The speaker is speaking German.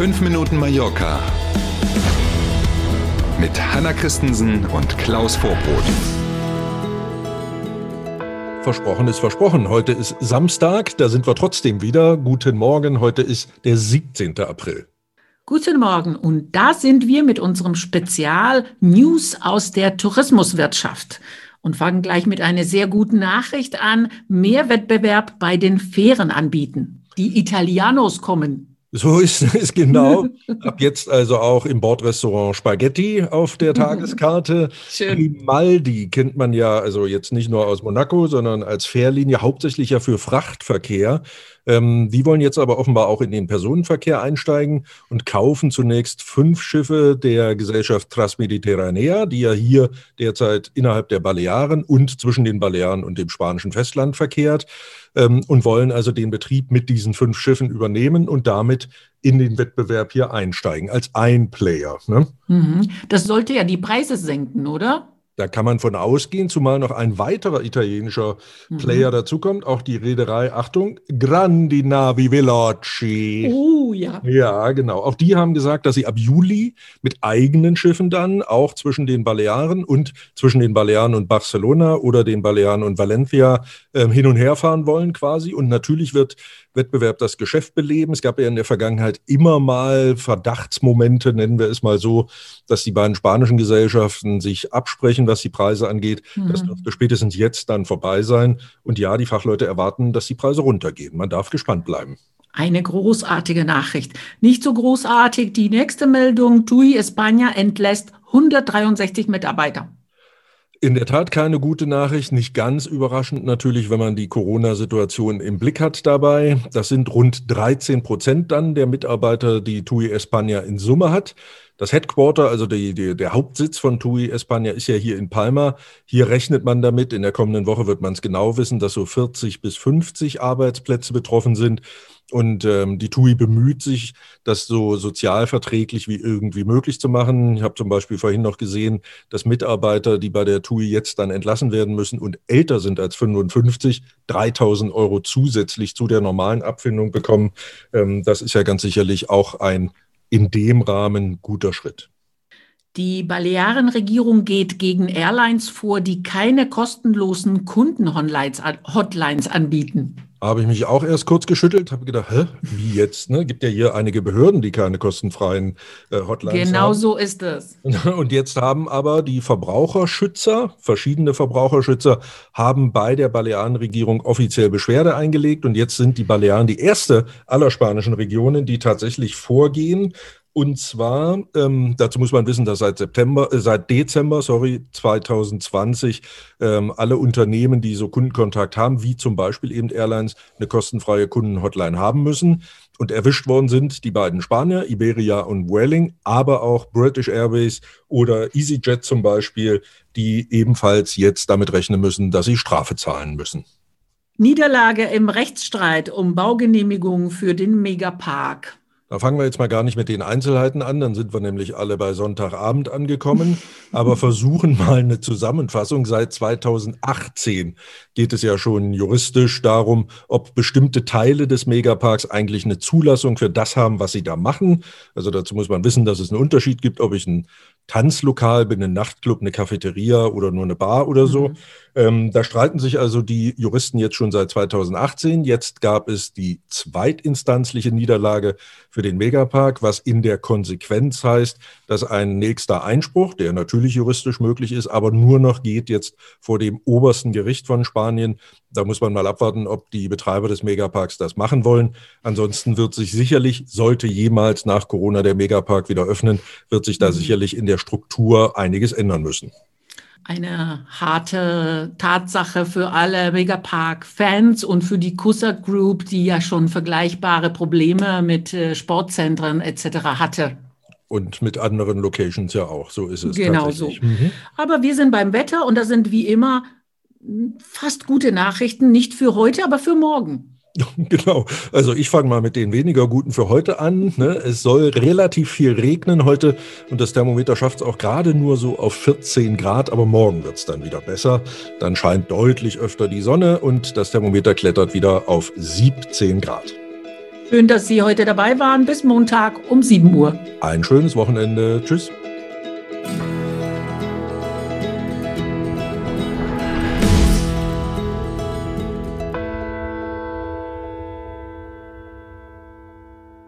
5 Minuten Mallorca mit Hanna Christensen und Klaus Vorbrot. Versprochen ist versprochen. Heute ist Samstag, da sind wir trotzdem wieder. Guten Morgen, heute ist der 17. April. Guten Morgen und da sind wir mit unserem Spezial News aus der Tourismuswirtschaft und fangen gleich mit einer sehr guten Nachricht an. Mehr Wettbewerb bei den Fähren anbieten. Die Italianos kommen. So ist es genau. Ab jetzt also auch im Bordrestaurant Spaghetti auf der Tageskarte. Schön. Grimaldi kennt man ja also jetzt nicht nur aus Monaco, sondern als Fährlinie hauptsächlich ja für Frachtverkehr. Ähm, die wollen jetzt aber offenbar auch in den Personenverkehr einsteigen und kaufen zunächst fünf Schiffe der Gesellschaft Transmediterranea, die ja hier derzeit innerhalb der Balearen und zwischen den Balearen und dem spanischen Festland verkehrt ähm, und wollen also den Betrieb mit diesen fünf Schiffen übernehmen und damit in den Wettbewerb hier einsteigen als ein Player. Ne? Mhm. Das sollte ja die Preise senken, oder? Da kann man von ausgehen, zumal noch ein weiterer italienischer mhm. Player dazukommt, auch die Reederei, Achtung, Grandi Navi Veloci. Oh ja. Ja, genau. Auch die haben gesagt, dass sie ab Juli mit eigenen Schiffen dann auch zwischen den Balearen und zwischen den Balearen und Barcelona oder den Balearen und Valencia äh, hin und her fahren wollen quasi. Und natürlich wird Wettbewerb das Geschäft beleben. Es gab ja in der Vergangenheit immer mal Verdachtsmomente, nennen wir es mal so, dass die beiden spanischen Gesellschaften sich absprechen, was die Preise angeht. Mhm. Das dürfte spätestens jetzt dann vorbei sein. Und ja, die Fachleute erwarten, dass die Preise runtergehen. Man darf gespannt bleiben. Eine großartige Nachricht. Nicht so großartig die nächste Meldung. TUI España entlässt 163 Mitarbeiter. In der Tat keine gute Nachricht, nicht ganz überraschend natürlich, wenn man die Corona-Situation im Blick hat dabei. Das sind rund 13 Prozent dann der Mitarbeiter, die TUI España in Summe hat. Das Headquarter, also die, die, der Hauptsitz von TUI España ist ja hier in Palma. Hier rechnet man damit, in der kommenden Woche wird man es genau wissen, dass so 40 bis 50 Arbeitsplätze betroffen sind. Und ähm, die TUI bemüht sich, das so sozialverträglich wie irgendwie möglich zu machen. Ich habe zum Beispiel vorhin noch gesehen, dass Mitarbeiter, die bei der TUI jetzt dann entlassen werden müssen und älter sind als 55, 3000 Euro zusätzlich zu der normalen Abfindung bekommen. Ähm, das ist ja ganz sicherlich auch ein in dem Rahmen guter Schritt. Die Balearenregierung geht gegen Airlines vor, die keine kostenlosen Kundenhotlines anbieten habe ich mich auch erst kurz geschüttelt, habe gedacht, hä, wie jetzt? Ne? Gibt ja hier einige Behörden, die keine kostenfreien äh, Hotlines genau haben. Genau so ist es. Und jetzt haben aber die Verbraucherschützer, verschiedene Verbraucherschützer, haben bei der Balearenregierung offiziell Beschwerde eingelegt. Und jetzt sind die Balearen die erste aller spanischen Regionen, die tatsächlich vorgehen und zwar, ähm, dazu muss man wissen, dass seit September, äh, seit Dezember, sorry, 2020 ähm, alle Unternehmen, die so Kundenkontakt haben, wie zum Beispiel eben Airlines, eine kostenfreie Kundenhotline haben müssen. Und erwischt worden sind die beiden Spanier, Iberia und Vueling, aber auch British Airways oder EasyJet zum Beispiel, die ebenfalls jetzt damit rechnen müssen, dass sie Strafe zahlen müssen. Niederlage im Rechtsstreit um Baugenehmigungen für den Megapark. Da fangen wir jetzt mal gar nicht mit den Einzelheiten an, dann sind wir nämlich alle bei Sonntagabend angekommen, aber versuchen mal eine Zusammenfassung. Seit 2018 geht es ja schon juristisch darum, ob bestimmte Teile des Megaparks eigentlich eine Zulassung für das haben, was sie da machen. Also dazu muss man wissen, dass es einen Unterschied gibt, ob ich ein Tanzlokal bin, ein Nachtclub, eine Cafeteria oder nur eine Bar oder so. Mhm. Ähm, da streiten sich also die Juristen jetzt schon seit 2018. Jetzt gab es die zweitinstanzliche Niederlage für den Megapark, was in der Konsequenz heißt, dass ein nächster Einspruch, der natürlich juristisch möglich ist, aber nur noch geht jetzt vor dem obersten Gericht von Spanien. Da muss man mal abwarten, ob die Betreiber des Megaparks das machen wollen. Ansonsten wird sich sicherlich, sollte jemals nach Corona der Megapark wieder öffnen, wird sich da mhm. sicherlich in der Struktur einiges ändern müssen eine harte Tatsache für alle Megapark-Fans und für die Kusser Group, die ja schon vergleichbare Probleme mit äh, Sportzentren etc. hatte. Und mit anderen Locations ja auch, so ist es. Genau so. Mhm. Aber wir sind beim Wetter und das sind wie immer fast gute Nachrichten, nicht für heute, aber für morgen. Genau. Also ich fange mal mit den weniger guten für heute an. Ne? Es soll relativ viel regnen heute und das Thermometer schafft es auch gerade nur so auf 14 Grad, aber morgen wird es dann wieder besser. Dann scheint deutlich öfter die Sonne und das Thermometer klettert wieder auf 17 Grad. Schön, dass Sie heute dabei waren. Bis Montag um 7 Uhr. Ein schönes Wochenende. Tschüss.